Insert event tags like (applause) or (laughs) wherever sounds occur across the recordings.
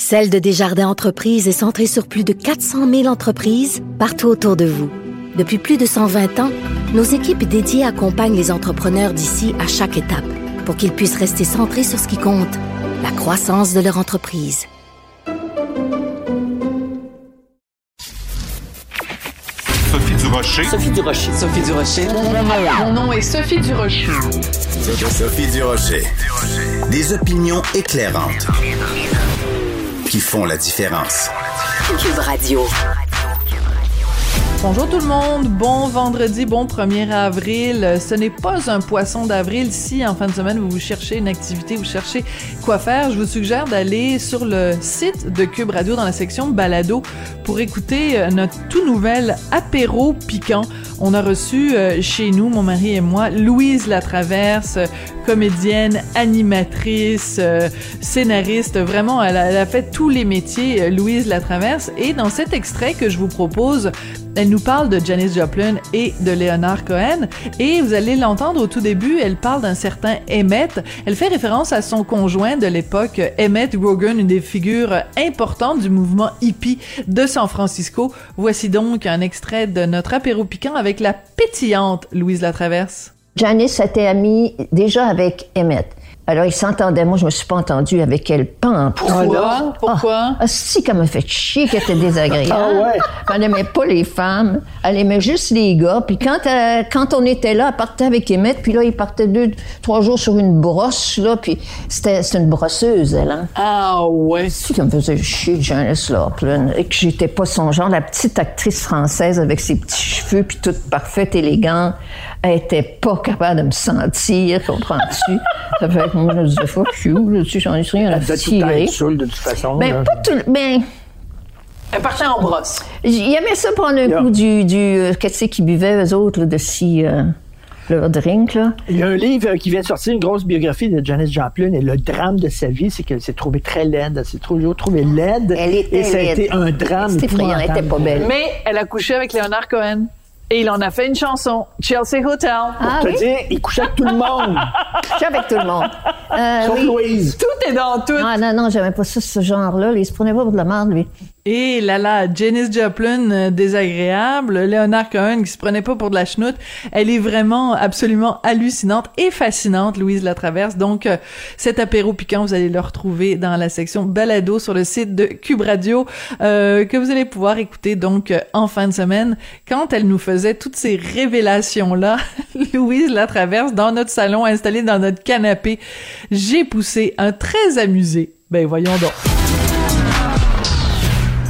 Celle de Desjardins Entreprises est centrée sur plus de 400 000 entreprises partout autour de vous. Depuis plus de 120 ans, nos équipes dédiées accompagnent les entrepreneurs d'ici à chaque étape pour qu'ils puissent rester centrés sur ce qui compte, la croissance de leur entreprise. Sophie Durocher. Sophie Durocher. Sophie Durocher. Mon nom est Sophie Durocher. Sophie Durocher. Des opinions éclairantes qui font la différence. Bonjour tout le monde, bon vendredi, bon 1er avril. Ce n'est pas un poisson d'avril si en fin de semaine vous cherchez une activité, vous cherchez quoi faire. Je vous suggère d'aller sur le site de Cube Radio dans la section balado pour écouter euh, notre tout nouvel apéro piquant. On a reçu euh, chez nous, mon mari et moi, Louise Latraverse, comédienne, animatrice, euh, scénariste. Vraiment, elle a, fait tous les métiers, Louise Latraverse. Et dans cet extrait que je vous propose, elle nous parle de Janis Joplin et de Leonard Cohen. Et vous allez l'entendre au tout début, elle parle d'un certain Emmett. Elle fait référence à son conjoint de l'époque, Emmett Rogan, une des figures importantes du mouvement hippie de San Francisco. Voici donc un extrait de notre apéro piquant avec la pétillante Louise Latraverse. Janice était amie déjà avec Emmett. Alors, ils s'entendaient. Moi, je me suis pas entendue avec elle. Pas Pourquoi? Pourquoi? Ah, si, qu'elle m'a fait chier, qu'elle était désagréable. ah ouais? Elle n'aimait pas les femmes. Elle aimait juste les gars. Puis quand, euh, quand on était là, elle partait avec Emmett. Puis là, il partait deux, trois jours sur une brosse, là. Puis c'était une brosseuse, elle, hein? Ah ouais? Si, qu'elle me faisait chier, Janice Laughlin. Et que j'étais pas son genre. La petite actrice française avec ses petits cheveux, puis toute parfaite, élégante. Elle était pas capable de me sentir, comprends-tu? Ça fait que moi, je disais, fuck you, là, tu j'en ai rien à tirer. de toute façon. Ben, là. pas tout, ben, Elle partait en brosse. il y avait ça prendre un Yeah. coup du, du euh, qu'est-ce qu'ils buvaient, eux autres, là, de si, euh, leur drink, là. Il y a un livre qui vient de sortir, une grosse biographie de Janis Joplin, et le drame de sa vie, c'est qu'elle s'est trouvée très laide. Elle s'est toujours trouvée laide. Elle était Et ça a laide. été un drame. C'était effrayant, elle était pas belle. Mais elle a couché avec Leonard Cohen. Et il en a fait une chanson, Chelsea Hotel. Ah Pour oui? te dire, il couchait avec tout le monde, (laughs) suis avec tout le monde. Euh, sauf oui. Louise. Tout est dans tout. Ah non, non, j'aimais pas ça, ce genre-là. Il se prenait pas pour de la merde, lui. Et là là, Janis Joplin euh, désagréable, Leonard Cohen qui se prenait pas pour de la chenoute. Elle est vraiment absolument hallucinante et fascinante, Louise Latraverse. Donc euh, cet apéro piquant, vous allez le retrouver dans la section balado sur le site de Cube Radio euh, que vous allez pouvoir écouter donc en fin de semaine quand elle nous faisait toutes ces révélations là. (laughs) Louise Latraverse dans notre salon installé dans notre canapé. J'ai poussé un très amusé. Ben voyons donc.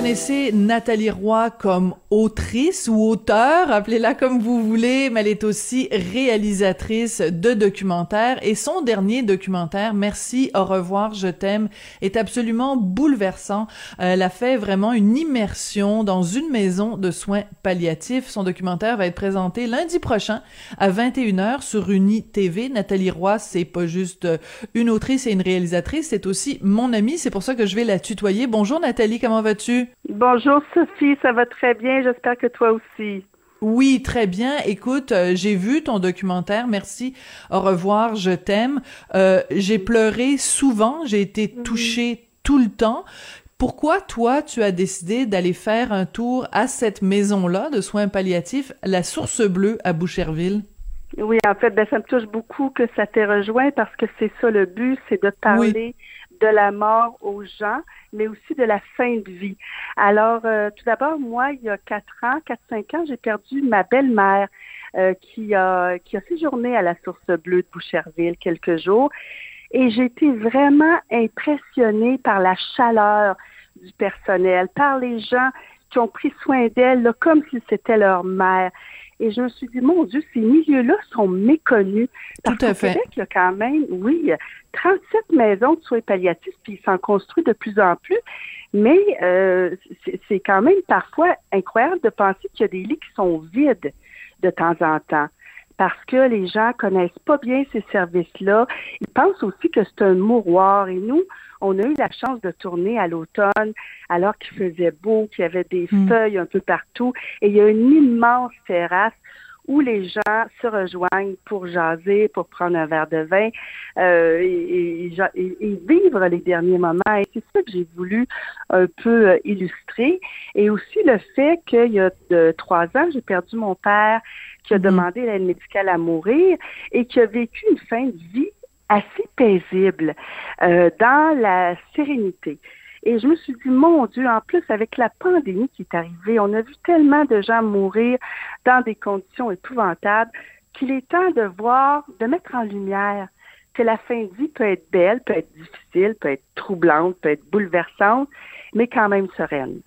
Connaissez Nathalie Roy comme autrice ou auteur, appelez-la comme vous voulez, mais elle est aussi réalisatrice de documentaires et son dernier documentaire, Merci, au revoir, je t'aime, est absolument bouleversant. Elle a fait vraiment une immersion dans une maison de soins palliatifs. Son documentaire va être présenté lundi prochain à 21h sur Uni TV. Nathalie Roy, c'est pas juste une autrice et une réalisatrice, c'est aussi mon amie, c'est pour ça que je vais la tutoyer. Bonjour Nathalie, comment vas-tu? Bonjour Sophie, ça va très bien, j'espère que toi aussi. Oui, très bien. Écoute, euh, j'ai vu ton documentaire. Merci. Au revoir. Je t'aime. Euh, j'ai pleuré souvent. J'ai été touchée tout le temps. Pourquoi toi, tu as décidé d'aller faire un tour à cette maison-là de soins palliatifs, la Source Bleue à Boucherville? Oui, en fait, ben, ça me touche beaucoup que ça t'ait rejoint parce que c'est ça le but, c'est de parler de la mort aux gens, mais aussi de la fin de vie. Alors, euh, tout d'abord, moi, il y a quatre ans, quatre, cinq ans, j'ai perdu ma belle-mère euh, qui a qui a séjourné à la Source Bleue de Boucherville quelques jours. Et j'ai été vraiment impressionnée par la chaleur du personnel, par les gens qui ont pris soin d'elle comme si c'était leur mère. Et je me suis dit, mon Dieu, ces milieux-là sont méconnus. Tout à fait. Québec, il y a quand même, oui, 37 maisons de soins palliatifs, puis ils s'en construisent de plus en plus. Mais euh, c'est quand même parfois incroyable de penser qu'il y a des lits qui sont vides de temps en temps parce que les gens connaissent pas bien ces services-là. Ils pensent aussi que c'est un mouroir. Et nous, on a eu la chance de tourner à l'automne alors qu'il faisait beau, qu'il y avait des hmm. feuilles un peu partout. Et il y a une immense terrasse où les gens se rejoignent pour jaser, pour prendre un verre de vin euh, et, vivre les derniers moments. Et c'est ça que j'ai voulu un peu euh, illustrer. Et aussi le fait qu'il y a de, trois ans, j'ai perdu mon père qui a mm-hmm. demandé l'aide médicale à mourir et qui a vécu une fin de vie assez paisible euh, dans la sérénité. Et je me suis dit, mon Dieu, en plus, avec la pandémie qui est arrivée, on a vu tellement de gens mourir dans des conditions épouvantables qu'il est temps de voir, de mettre en lumière que la fin de vie peut être belle, peut être difficile, peut être troublante, peut être bouleversante, mais quand même sereine.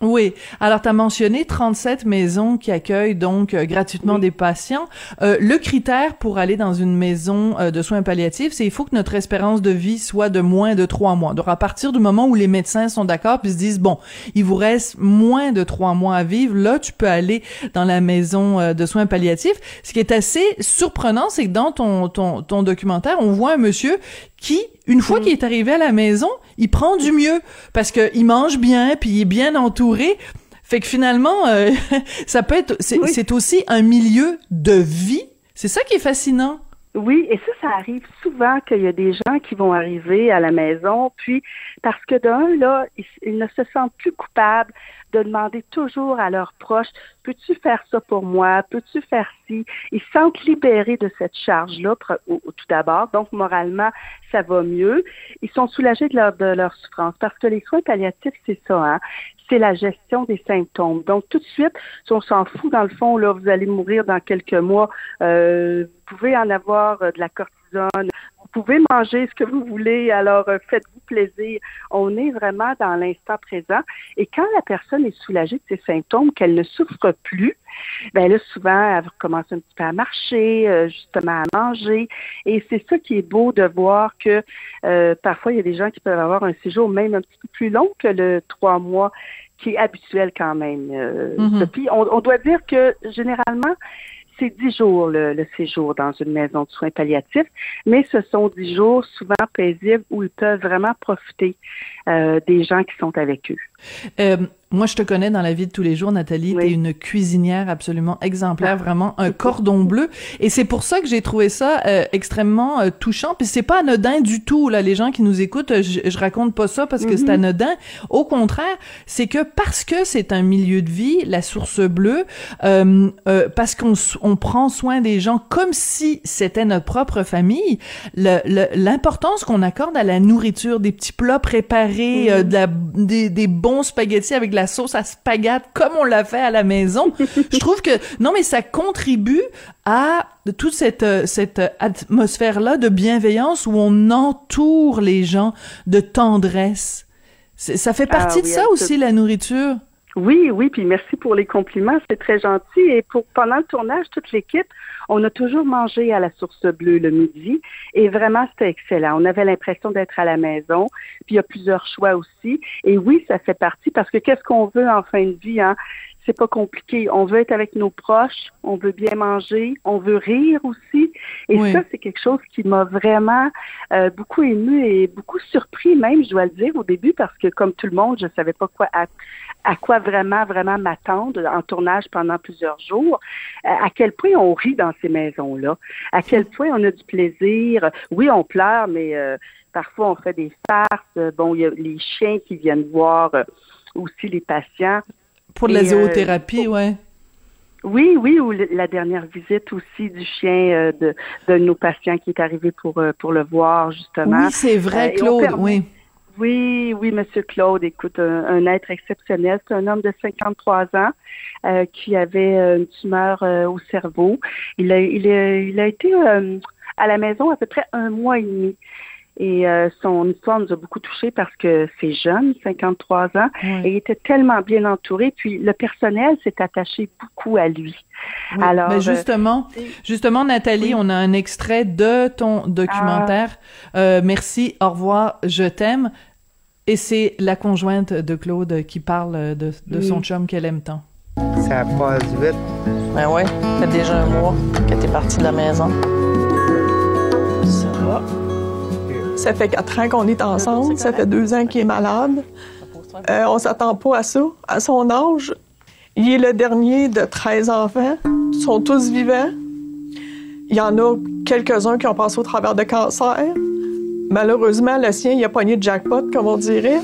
Oui. Alors, tu as mentionné 37 maisons qui accueillent donc euh, gratuitement des patients. Euh, le critère pour aller dans une maison euh, de soins palliatifs, c'est il faut que notre espérance de vie soit de moins de trois mois. Donc, à partir du moment où les médecins sont d'accord puis se disent, bon, il vous reste moins de trois mois à vivre, là, tu peux aller dans la maison de soins palliatifs. Ce qui est assez surprenant, c'est que dans ton, ton, ton documentaire, on voit un monsieur qui, une fois mm. qu'il est arrivé à la maison, il prend du mieux parce que il mange bien, puis il est bien entouré. Fait que finalement, euh, (laughs) ça peut être, c'est aussi un milieu de vie. C'est ça qui est fascinant. Oui, et ça, ça arrive souvent qu'il y a des gens qui vont arriver à la maison, puis parce que d'un, là, ils, ne se sentent plus coupables de demander toujours à leurs proches, peux-tu faire ça pour moi? Peux-tu faire ci? Ils se sentent libérés de cette charge-là, tout d'abord. Donc, moralement, ça va mieux. Ils sont soulagés de leur, de leur souffrance parce que les soins palliatifs, c'est ça, hein? C'est la gestion des symptômes. Donc, tout de suite, si on s'en fout, dans le fond, là, vous allez mourir dans quelques mois, euh, vous pouvez en avoir euh, de la cortisone, vous pouvez manger ce que vous voulez, alors euh, faites-vous plaisir. On est vraiment dans l'instant présent. Et quand la personne est soulagée de ses symptômes, qu'elle ne souffre plus, ben là, souvent, elle recommence un petit peu à marcher, euh, justement à manger. Et c'est ça qui est beau de voir que euh, parfois, il y a des gens qui peuvent avoir un séjour même un petit peu plus long que le trois mois qui est habituel quand même. Mm-hmm. on, on doit dire que généralement, c'est dix jours le, séjour dans une maison de soins palliatifs, mais ce sont dix jours souvent paisibles où ils peuvent vraiment profiter euh, des gens qui sont avec eux. Euh, moi, je te connais dans la vie de tous les jours, Nathalie. tu T'es une cuisinière absolument exemplaire, ah. vraiment un cordon bleu. Et c'est pour ça que j'ai trouvé ça euh, extrêmement euh, touchant. Puis c'est pas anodin du tout. Là, les gens qui nous écoutent, je, je raconte pas ça parce que c'est mm-hmm. anodin. Au contraire, c'est que parce que c'est un milieu de vie, la source bleue, euh, parce qu'on on prend soin des gens comme si c'était notre propre famille. L'importance qu'on accorde à la nourriture, des petits plats préparés, de la, des, des bons spaghettis avec la sauce à spaghetti comme on l'a fait à la maison. (laughs) je trouve que non mais ça contribue à toute cette euh, cette atmosphère là de bienveillance où on entoure les gens de tendresse. Ça fait ah partie de ça aussi la nourriture? Oui, oui, puis merci pour les compliments, c'est très gentil. Et pour pendant le tournage, toute l'équipe, on a toujours mangé à la source bleue le midi et vraiment c'était excellent. On avait l'impression d'être à la maison. Puis il y a plusieurs choix aussi. Et oui, ça fait partie parce que qu'est-ce qu'on veut en fin de vie hein? C'est pas compliqué. On veut être avec nos proches, on veut bien manger, on veut rire aussi. Et ça, c'est quelque chose qui m'a vraiment euh, beaucoup ému et beaucoup surpris même, je dois le dire, au début, parce que comme tout le monde, je savais pas quoi à, quoi vraiment, vraiment m'attendre en tournage pendant plusieurs jours. Euh, à quel point on rit dans ces maisons-là, à quel point on a du plaisir? Oui, on pleure, mais euh, parfois on fait des farces. Bon, il y a les chiens qui viennent voir aussi les patients. Pour la euh, zoothérapie, ouais. Oui, oui, ou la dernière visite aussi du chien euh, de, de nos patients qui est arrivé pour, euh, pour le voir, justement. Oui, c'est vrai, Claude, oui. Oui, oui, Monsieur Claude, écoute, un, être exceptionnel. C'est un homme de 53 ans qui avait une tumeur au cerveau. Il a, il a, il a été à la maison à peu près un mois et demi. Et euh, son histoire nous a beaucoup touchés parce que c'est jeune, 53 ans, et il était tellement bien entouré. Puis le personnel s'est attaché beaucoup à lui. Alors, mais justement, justement, Nathalie, on a un extrait de ton documentaire. Euh, merci, au revoir, je t'aime. Et c'est la conjointe de Claude qui parle de, de son chum qu'elle aime tant. Ça passe vite. Ben ouais, ça fait déjà un mois que t'es parti de la maison. Ça fait quatre ans qu'on est ensemble. Ça fait deux ans qu'il est malade. Euh, on s'attend pas à ça. À son âge, il est le dernier de 13 enfants. Ils sont tous vivants. Il y en a quelques-uns qui ont passé au travers de cancer. Malheureusement, le sien, il a pogné de jackpot, comme on dirait.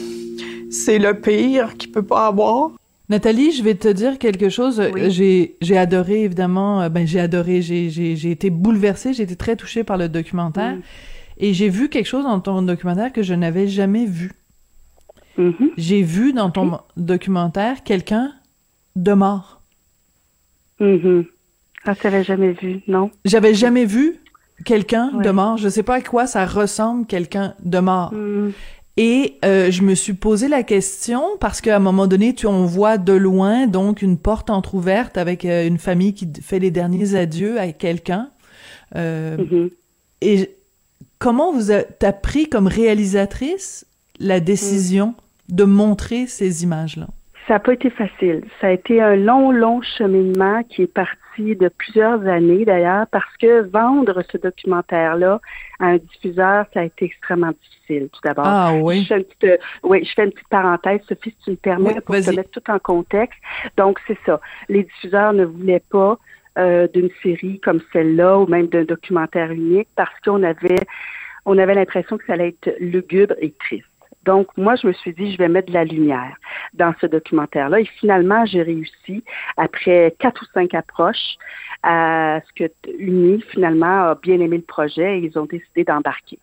C'est le pire qu'il peut pas avoir. Nathalie, je vais te dire quelque chose. J'ai j'ai adoré évidemment. euh, Ben j'ai adoré. J'ai été bouleversée. J'ai été très touchée par le documentaire. Et j'ai vu quelque chose dans ton documentaire que je n'avais jamais vu. Mhm. J'ai vu dans ton documentaire quelqu'un de mort. Mhm. Ah, tu l'avais jamais vu, non? J'avais jamais vu quelqu'un de mort. Je sais pas à quoi ça ressemble quelqu'un de mort. Mhm. Et euh, je me suis posé la question parce qu'à un moment donné, tu on voit de loin donc une porte entrouverte avec euh, une famille qui fait les derniers adieux à quelqu'un. Euh, Mhm. Et comment vous a, t'as pris comme réalisatrice la décision de montrer ces images-là? Ça n'a pas été facile. Ça a été un long, long cheminement qui est parti de plusieurs années d'ailleurs, parce que vendre ce documentaire-là à un diffuseur, ça a été extrêmement difficile, tout d'abord. Ah oui. Je fais une petite, euh, oui, je fais une petite parenthèse, Sophie, si tu me permets, Oui, pour te mettre tout en contexte. Donc, c'est ça. Les diffuseurs ne voulaient pas euh, d'une série comme celle-là ou même d'un documentaire unique parce qu'on avait on avait l'impression que ça allait être lugubre et triste. Donc, moi, je me suis dit, je vais mettre de la lumière dans ce documentaire-là. Et finalement, j'ai réussi, après quatre ou cinq approches, à ce que Uni, finalement, a bien aimé le projet et ils ont décidé d'embarquer.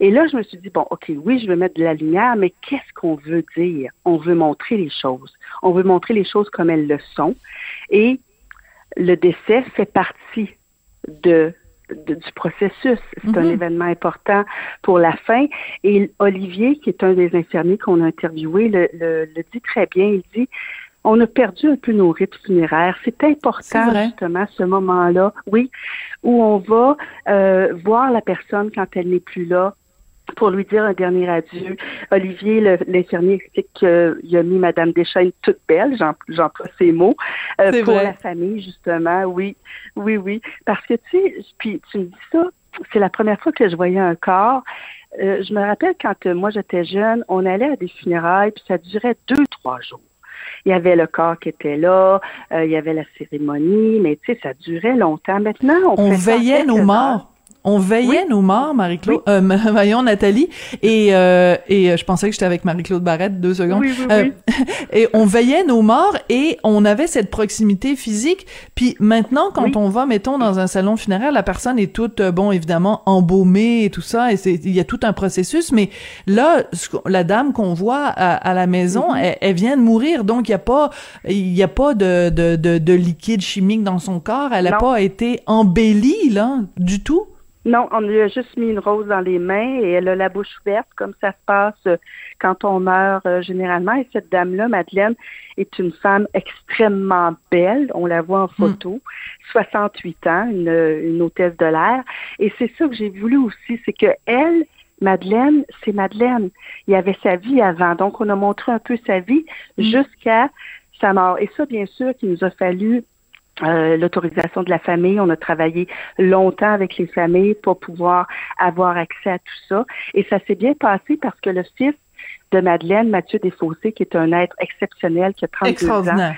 Et là, je me suis dit, bon, OK, oui, je vais mettre de la lumière, mais qu'est-ce qu'on veut dire? On veut montrer les choses. On veut montrer les choses comme elles le sont. Et le décès fait partie de de- du processus. C'est un Mhm. événement important pour la fin. Et Olivier, qui est un des infirmiers qu'on a interviewé, le, le- le dit très bien. Il dit on a perdu un peu nos rites funéraires. C'est important, justement, ce moment-là, oui, où on va euh, voir la personne quand elle n'est plus là pour lui dire un dernier adieu. Olivier, l'infirmier, explique qu'il a mis Madame Deschaines toute belle, j'em- j'emploie ces mots, euh, pour vrai. la famille, justement, oui, oui, oui. Parce que, tu sais, puis tu me dis ça, c'est la première fois que je voyais un corps. Euh, je me rappelle quand euh, moi j'étais jeune, on allait à des funérailles, puis ça durait deux, trois jours. Il y avait le corps qui était là, il y avait la cérémonie, mais tu sais, ça durait longtemps. Maintenant, on, On veillait nos morts. On veillait nos morts, Marie-Claude, euh, voyons Nathalie, et euh, et euh, je pensais que j'étais avec Marie-Claude Barrette deux secondes. Oui, oui, Euh, oui. (laughs) et on veillait nos morts et on avait cette proximité physique. Puis maintenant, quand Oui. on va, mettons, dans un salon funéraire, la personne est toute, euh, bon, évidemment, embaumée et tout ça, et c'est, il y a tout un processus. Mais là, ce la dame qu'on voit à, à la maison, Mm-hmm. elle, elle vient de mourir, donc il y a pas, il y a pas de, de, de, de liquide chimique dans son corps. Elle a Non. pas été embellie là, du tout. Non, on lui a juste mis une rose dans les mains et elle a la bouche ouverte, comme ça se passe euh, quand on meurt euh, généralement. Et cette dame-là, Madeleine, est une femme extrêmement belle. On la voit en photo. 68 ans, une, une hôtesse de l'air. Et c'est ça que j'ai voulu aussi, c'est que elle, Madeleine, c'est Madeleine. Il y avait sa vie avant. Donc, on a montré un peu sa vie jusqu'à sa mort. Et ça, bien sûr, qu'il nous a fallu euh, l'autorisation de la famille. On a travaillé longtemps avec les familles pour pouvoir avoir accès à tout ça. Et ça s'est bien passé parce que le fils de Madeleine, Mathieu Desfossés, qui est un être exceptionnel, qui a 32 ans.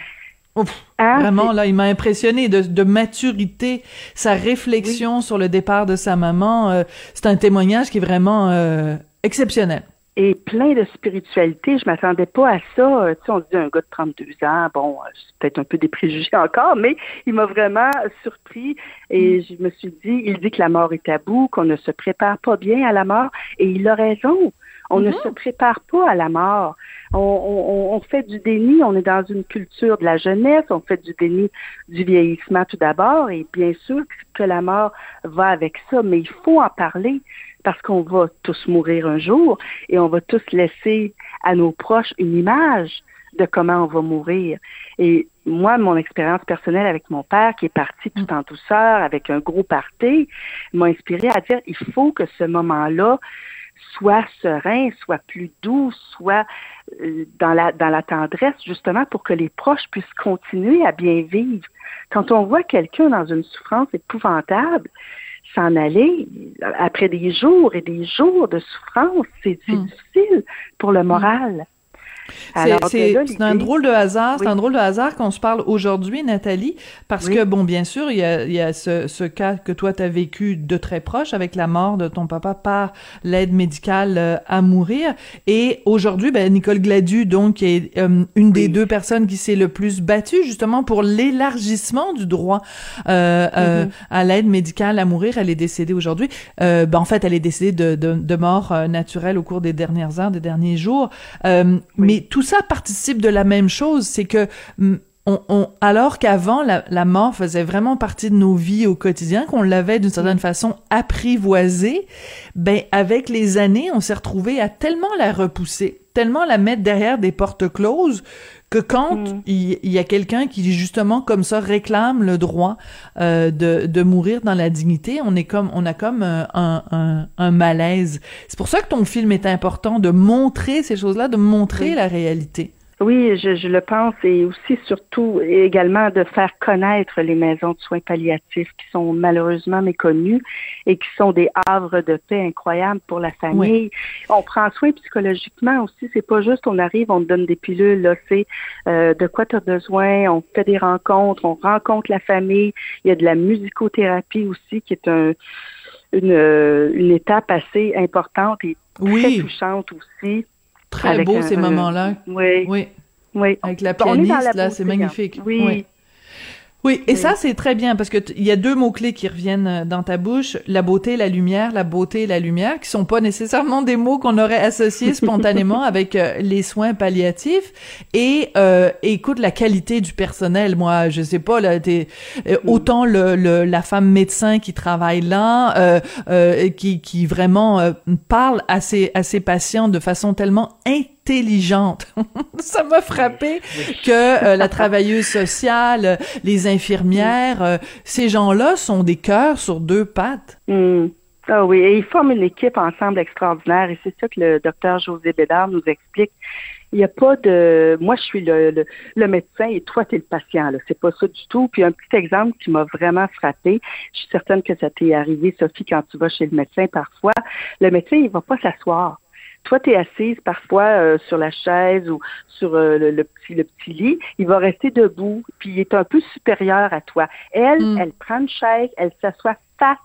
Ouf, Hein, vraiment, là, il m'a impressionné de, de maturité, sa réflexion sur le départ de sa maman. euh, c'est un témoignage qui est vraiment euh, exceptionnel. Et plein de spiritualité. Je m'attendais pas à ça. Euh, Tu sais, on se dit un gars de 32 ans, bon, euh, c'est peut-être un peu des préjugés (laughs) encore, mais il m'a vraiment surpris et je me suis dit, il dit que la mort est tabou, qu'on ne se prépare pas bien à la mort et il a raison. On ne se prépare pas à la mort. On, on, on fait du déni, on est dans une culture de la jeunesse, on fait du déni du vieillissement tout d'abord, et bien sûr que la mort va avec ça, mais il faut en parler parce qu'on va tous mourir un jour et on va tous laisser à nos proches une image de comment on va mourir. Et moi, mon expérience personnelle avec mon père, qui est parti tout en douceur, avec un gros party, m'a inspiré à dire, il faut que ce moment-là soit serein, soit plus doux, soit euh, dans la dans la tendresse justement pour que les proches puissent continuer à bien vivre. Quand on voit quelqu'un dans une souffrance épouvantable s'en aller après des jours et des jours de souffrance, c'est Hmm. difficile pour le moral. C'est un drôle de hasard, c'est un drôle de hasard qu'on se parle aujourd'hui, Nathalie, parce Oui. que, bon, bien sûr, il y a, il y a ce, ce cas que toi, tu as vécu de très proche avec la mort de ton papa par l'aide médicale euh, à mourir. Et aujourd'hui, ben, Nicole Gladu, donc, qui est euh, une des deux personnes qui s'est le plus battue, justement, pour l'élargissement du droit euh, euh, Mhm. à l'aide médicale à mourir. Elle est décédée aujourd'hui. Euh, ben, en fait, elle est décédée de, de, de mort naturelle au cours des dernières heures, des derniers jours. Euh, Mais tout ça participe de la même chose, c'est que mm, on, on- alors qu'avant la, la mort faisait vraiment partie de nos vies au quotidien, qu'on l'avait d'une certaine façon apprivoisée, ben avec les années, on s'est retrouvé à tellement la repousser, tellement la mettre derrière des portes closes que quand il, il y a quelqu'un qui justement comme ça réclame le droit euh, de, de mourir dans la dignité, on est comme on a comme euh, un, un, un malaise. C'est pour ça que ton film est important de montrer ces choses-là, de montrer la réalité. Oui, je, je le pense et aussi surtout également de faire connaître les maisons de soins palliatifs qui sont malheureusement méconnues et qui sont des havres de paix incroyables pour la famille. On prend soin psychologiquement aussi, c'est pas juste on arrive, on te donne des pilules, là, c'est euh, de quoi tu as besoin, on fait des rencontres, on rencontre la famille, il y a de la musicothérapie aussi qui est un une, euh, une étape assez importante et très touchante aussi. Très Avec beau un- ces moments-là. Oui. Oui. Oui. Avec la pianiste, là, c'est hein. magnifique. Oui. Oui. Oui, et ça, c'est très bien parce que il y a deux mots-clés qui reviennent euh, dans ta bouche, la beauté, la lumière, la beauté et la lumière, qui sont pas nécessairement des mots qu'on aurait associés spontanément (laughs) avec euh, les soins palliatifs. Et euh, écoute, la qualité du personnel, moi, je sais pas, là, t'es, euh, autant le, le- la femme médecin qui travaille là, euh, euh, qui, qui vraiment euh, parle à ses, à ses patients de façon tellement intelligente. (laughs) ça m'a frappé que euh, la travailleuse sociale, les infirmières, euh, ces gens-là sont des cœurs sur deux pattes. Hmm. Ah oui, et ils forment une équipe ensemble extraordinaire et c'est ça que le docteur José Bédard nous explique. Il n'y a pas de moi je suis le, le, médecin et toi tu es le patient c'est pas ça du tout. Puis un petit exemple qui m'a vraiment frappé, je suis certaine que ça t'est arrivé Sophie quand tu vas chez le médecin parfois, le médecin il va pas s'asseoir. Toi, tu es assise parfois euh, sur la chaise ou sur euh, le, le petit le petit lit. Il va rester debout, puis il est un peu supérieur à toi. Elle, Mm. elle prend une chaise, elle s'assoit face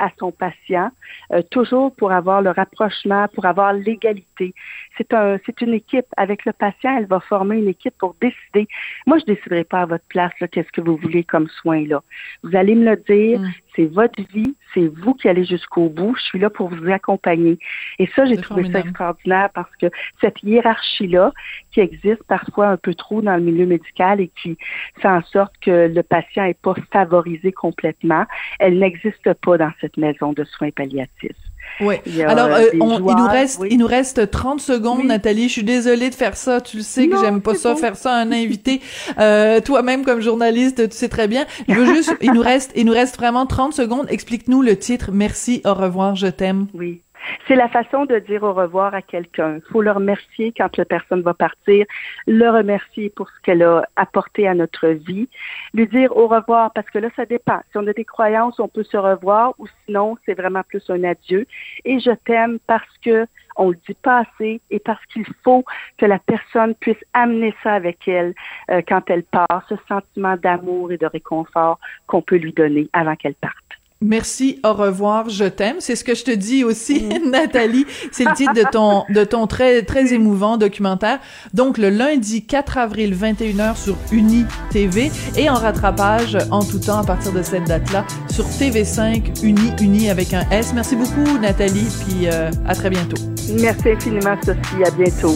à son patient, euh, toujours pour avoir le rapprochement, pour avoir l'égalité. C'est un, c'est une équipe. Avec le patient, elle va former une équipe pour décider. Moi, je déciderai pas à votre place là, qu'est-ce que vous voulez comme soin là. Vous allez me le dire. Mm. C'est votre vie. C'est vous qui allez jusqu'au bout. Je suis là pour vous accompagner. Et ça, j'ai trouvé ça extraordinaire parce que cette hiérarchie-là, qui existe parfois un peu trop dans le milieu médical et qui fait en sorte que le patient n'est pas favorisé complètement, elle n'existe pas dans cette maison de soins palliatifs. Oui. Alors, euh, on- il nous reste, oui. il nous reste 30 secondes, Oui. Nathalie. Je suis désolée de faire ça. Tu le sais que j'aime pas ça, bon. faire ça à un invité. Euh, toi-même, comme journaliste, tu sais très bien. Je veux juste, il nous reste, il nous reste vraiment 30 secondes. Explique-nous le titre. Merci, au revoir, je t'aime. Oui. C'est la façon de dire au revoir à quelqu'un. Il faut le remercier quand la personne va partir, le remercier pour ce qu'elle a apporté à notre vie, lui dire au revoir parce que là, ça dépend. Si on a des croyances, on peut se revoir ou sinon, c'est vraiment plus un adieu. Et je t'aime parce que on le dit pas assez et parce qu'il faut que la personne puisse amener ça avec elle euh, quand elle part, ce sentiment d'amour et de réconfort qu'on peut lui donner avant qu'elle parte. Merci, au revoir, je t'aime. C'est ce que je te dis aussi, (laughs) Nathalie. C'est le titre de ton, de ton très, très émouvant documentaire. Donc, le lundi 4 avril, 21h sur Uni TV et en rattrapage en tout temps à partir de cette date-là sur TV5 Uni, Uni avec un S. Merci beaucoup, Nathalie, puis euh, à très bientôt. Merci infiniment, Sophie. À bientôt.